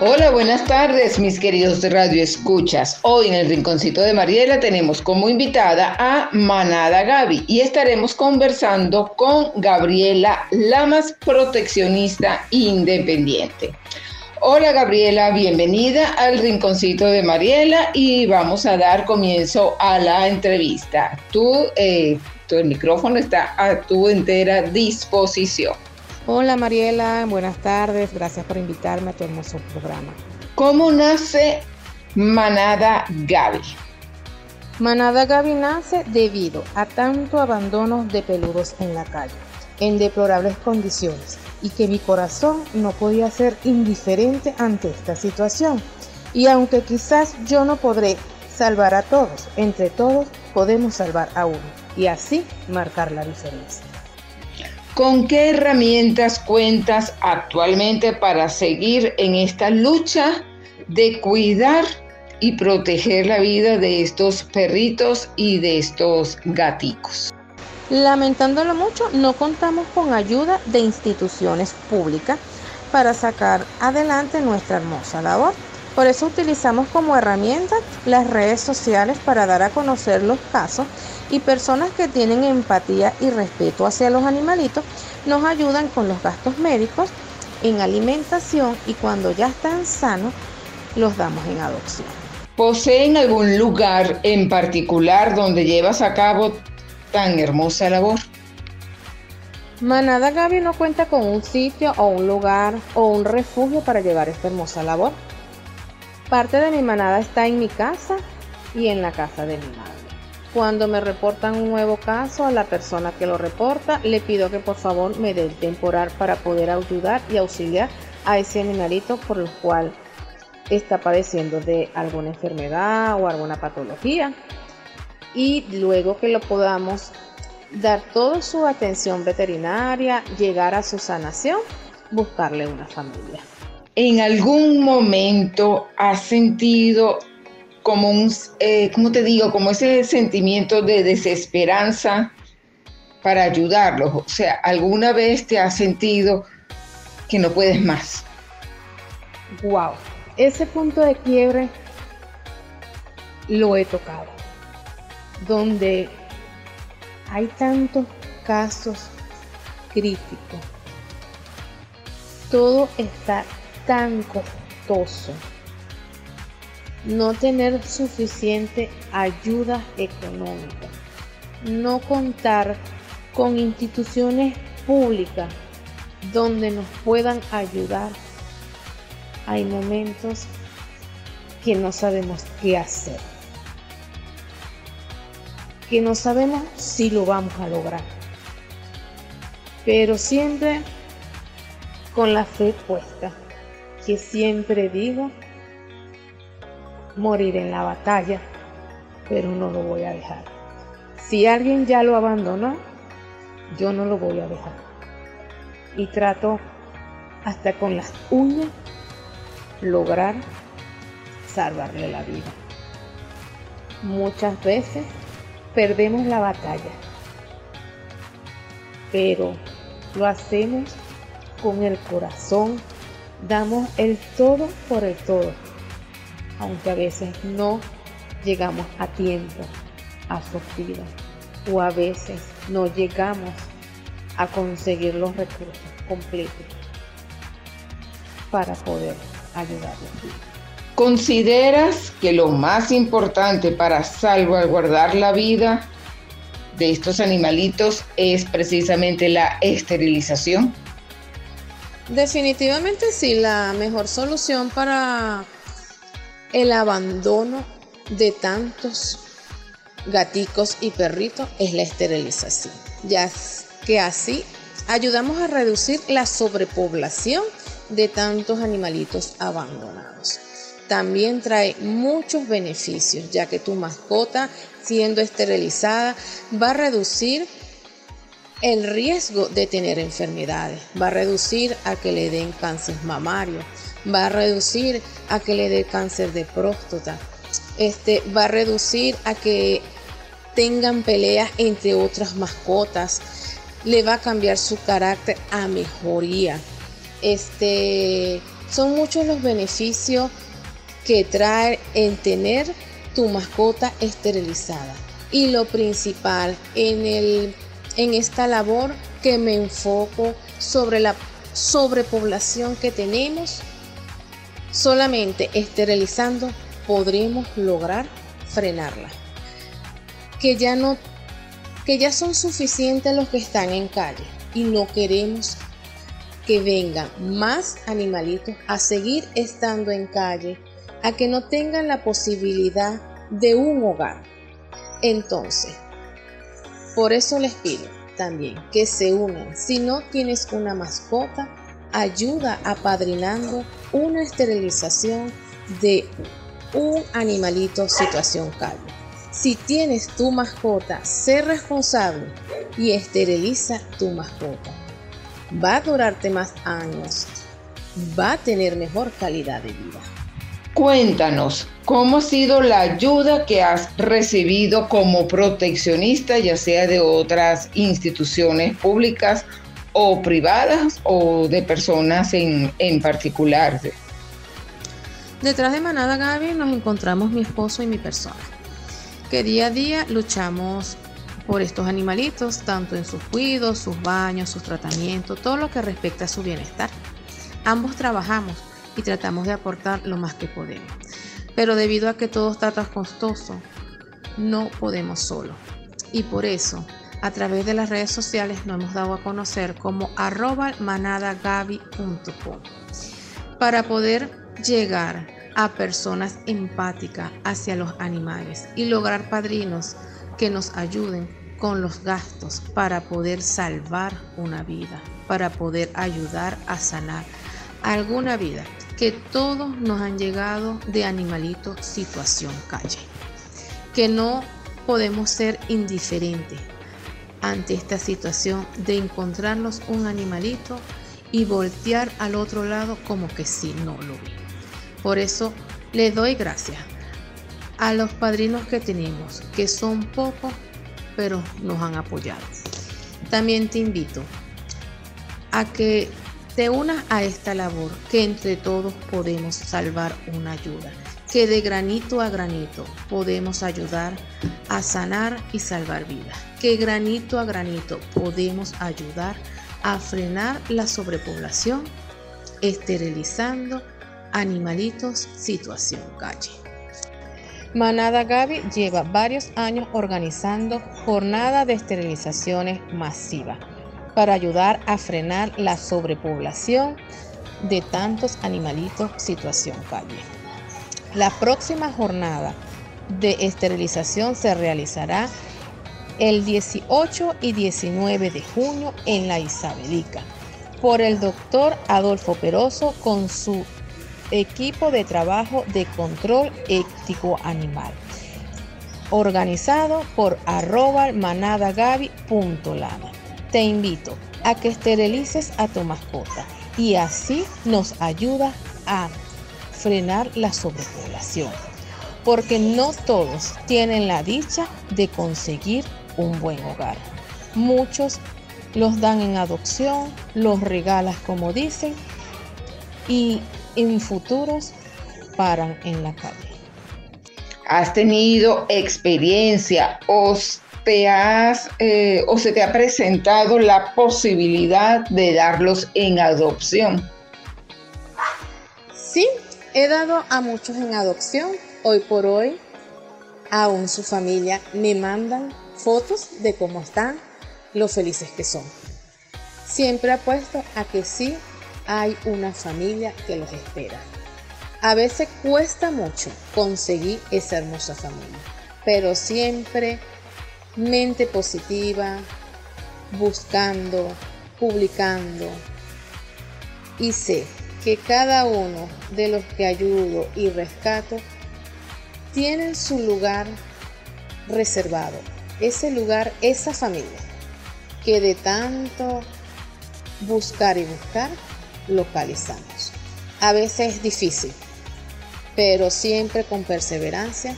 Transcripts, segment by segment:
Hola, buenas tardes, mis queridos Radio Escuchas. Hoy en el Rinconcito de Mariela tenemos como invitada a Manada Gaby y estaremos conversando con Gabriela Lamas, proteccionista independiente. Hola Gabriela, bienvenida al Rinconcito de Mariela y vamos a dar comienzo a la entrevista. Tú, eh, tu micrófono está a tu entera disposición. Hola Mariela, buenas tardes, gracias por invitarme a tu hermoso programa. ¿Cómo nace Manada Gaby? Manada Gaby nace debido a tanto abandono de peludos en la calle, en deplorables condiciones, y que mi corazón no podía ser indiferente ante esta situación. Y aunque quizás yo no podré salvar a todos, entre todos podemos salvar a uno, y así marcar la diferencia. ¿Con qué herramientas cuentas actualmente para seguir en esta lucha de cuidar y proteger la vida de estos perritos y de estos gaticos? Lamentándolo mucho, no contamos con ayuda de instituciones públicas para sacar adelante nuestra hermosa labor. Por eso utilizamos como herramienta las redes sociales para dar a conocer los casos y personas que tienen empatía y respeto hacia los animalitos nos ayudan con los gastos médicos, en alimentación y cuando ya están sanos los damos en adopción. ¿Poseen algún lugar en particular donde llevas a cabo tan hermosa labor? Manada Gaby no cuenta con un sitio o un lugar o un refugio para llevar esta hermosa labor. Parte de mi manada está en mi casa y en la casa de mi madre. Cuando me reportan un nuevo caso a la persona que lo reporta, le pido que por favor me dé el temporal para poder ayudar y auxiliar a ese animalito por el cual está padeciendo de alguna enfermedad o alguna patología. Y luego que lo podamos dar toda su atención veterinaria, llegar a su sanación, buscarle una familia. ¿En algún momento has sentido como un, eh, ¿cómo te digo? Como ese sentimiento de desesperanza para ayudarlos. O sea, ¿alguna vez te has sentido que no puedes más? Wow, ese punto de quiebre lo he tocado, donde hay tantos casos críticos, todo está tan costoso no tener suficiente ayuda económica, no contar con instituciones públicas donde nos puedan ayudar. Hay momentos que no sabemos qué hacer, que no sabemos si lo vamos a lograr, pero siempre con la fe puesta, que siempre digo, morir en la batalla, pero no lo voy a dejar. Si alguien ya lo abandonó, yo no lo voy a dejar. Y trato hasta con las uñas lograr salvarle la vida. Muchas veces perdemos la batalla, pero lo hacemos con el corazón, damos el todo por el todo aunque a veces no llegamos a tiempo a su vida o a veces no llegamos a conseguir los recursos completos para poder ayudarlos. ¿Consideras que lo más importante para salvaguardar la vida de estos animalitos es precisamente la esterilización? Definitivamente sí, la mejor solución para el abandono de tantos gaticos y perritos es la esterilización, ya que así ayudamos a reducir la sobrepoblación de tantos animalitos abandonados. También trae muchos beneficios, ya que tu mascota siendo esterilizada va a reducir el riesgo de tener enfermedades, va a reducir a que le den cáncer mamario, va a reducir a que le dé cáncer de próstata, este, va a reducir a que tengan peleas entre otras mascotas, le va a cambiar su carácter a mejoría. Este, Son muchos los beneficios que trae en tener tu mascota esterilizada. Y lo principal en, el, en esta labor que me enfoco sobre la sobrepoblación que tenemos, solamente esterilizando podremos lograr frenarla. Que ya no que ya son suficientes los que están en calle y no queremos que vengan más animalitos a seguir estando en calle, a que no tengan la posibilidad de un hogar. Entonces, por eso les pido también que se unan. Si no tienes una mascota, ayuda apadrinando una esterilización de un animalito situación calle. Si tienes tu mascota, sé responsable y esteriliza tu mascota. Va a durarte más años, va a tener mejor calidad de vida. Cuéntanos, ¿cómo ha sido la ayuda que has recibido como proteccionista, ya sea de otras instituciones públicas o privadas o de personas en, en particular? Detrás de Manada Gaby nos encontramos mi esposo y mi persona, que día a día luchamos por estos animalitos, tanto en sus cuidos, sus baños, sus tratamientos, todo lo que respecta a su bienestar. Ambos trabajamos y tratamos de aportar lo más que podemos. Pero debido a que todo está tan costoso, no podemos solo. Y por eso, a través de las redes sociales nos hemos dado a conocer como arroba manadagabi.com para poder llegar a personas empáticas hacia los animales y lograr padrinos que nos ayuden con los gastos para poder salvar una vida, para poder ayudar a sanar alguna vida que todos nos han llegado de animalito situación calle. Que no podemos ser indiferentes ante esta situación de encontrarnos un animalito y voltear al otro lado como que si no lo vi. Por eso le doy gracias a los padrinos que tenemos, que son pocos, pero nos han apoyado. También te invito a que te unas a esta labor que entre todos podemos salvar una ayuda, que de granito a granito podemos ayudar a sanar y salvar vidas, que granito a granito podemos ayudar a frenar la sobrepoblación, esterilizando animalitos situación calle. Manada Gaby lleva varios años organizando jornadas de esterilizaciones masivas para ayudar a frenar la sobrepoblación de tantos animalitos situación calle. La próxima jornada de esterilización se realizará el 18 y 19 de junio en la Isabelica por el doctor Adolfo Peroso con su equipo de trabajo de control ético animal organizado por arroba te invito a que esterilices a tu mascota y así nos ayuda a frenar la sobrepoblación. Porque no todos tienen la dicha de conseguir un buen hogar. Muchos los dan en adopción, los regalas como dicen y en futuros paran en la calle. ¿Has tenido experiencia o te has eh, o se te ha presentado la posibilidad de darlos en adopción? Sí, he dado a muchos en adopción. Hoy por hoy, aún su familia me mandan fotos de cómo están, lo felices que son. Siempre apuesto a que sí hay una familia que los espera. A veces cuesta mucho conseguir esa hermosa familia, pero siempre mente positiva, buscando, publicando. Y sé que cada uno de los que ayudo y rescato tienen su lugar reservado. Ese lugar, esa familia, que de tanto buscar y buscar, localizamos. A veces es difícil, pero siempre con perseverancia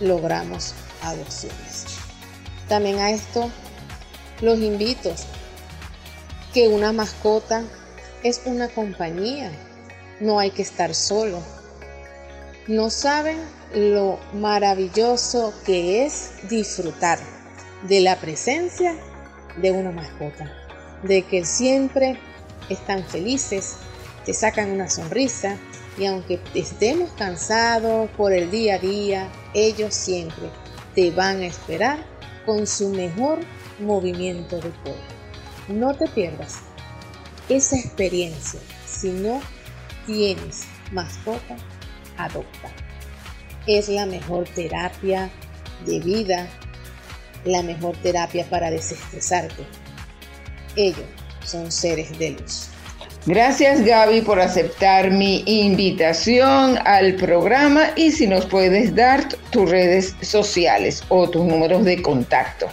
logramos adopciones. También a esto los invito que una mascota es una compañía no hay que estar solo. No saben lo maravilloso que es disfrutar de la presencia de una mascota, de que siempre están felices, te sacan una sonrisa y aunque estemos cansados por el día a día, ellos siempre te van a esperar con su mejor movimiento de cuerpo. No te pierdas esa experiencia. Si no tienes mascota, adopta. Es la mejor terapia de vida, la mejor terapia para desestresarte. Ellos son seres de luz. Gracias Gaby por aceptar mi invitación al programa y si nos puedes dar tus redes sociales o tus números de contacto.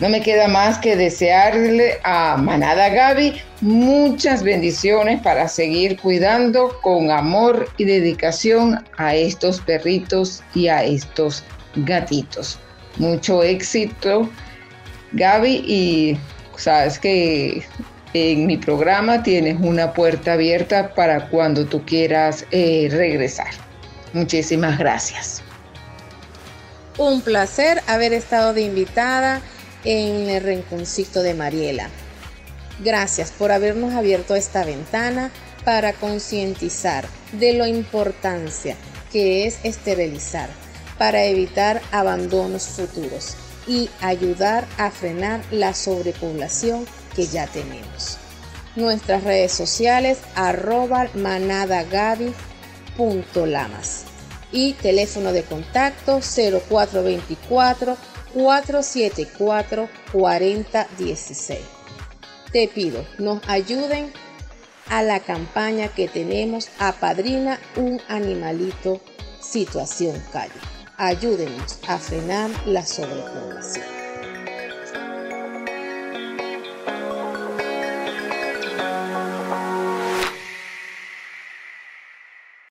No me queda más que desearle a Manada Gaby muchas bendiciones para seguir cuidando con amor y dedicación a estos perritos y a estos gatitos. Mucho éxito, Gaby, y sabes que en mi programa tienes una puerta abierta para cuando tú quieras eh, regresar. Muchísimas gracias. Un placer haber estado de invitada en el rinconcito de Mariela. Gracias por habernos abierto esta ventana para concientizar de la importancia que es esterilizar para evitar abandonos futuros y ayudar a frenar la sobrepoblación que ya tenemos. Nuestras redes sociales arroba y teléfono de contacto 0424 474 4016. Te pido, nos ayuden a la campaña que tenemos Apadrina un animalito situación calle. Ayúdenos a frenar la sobrepoblación.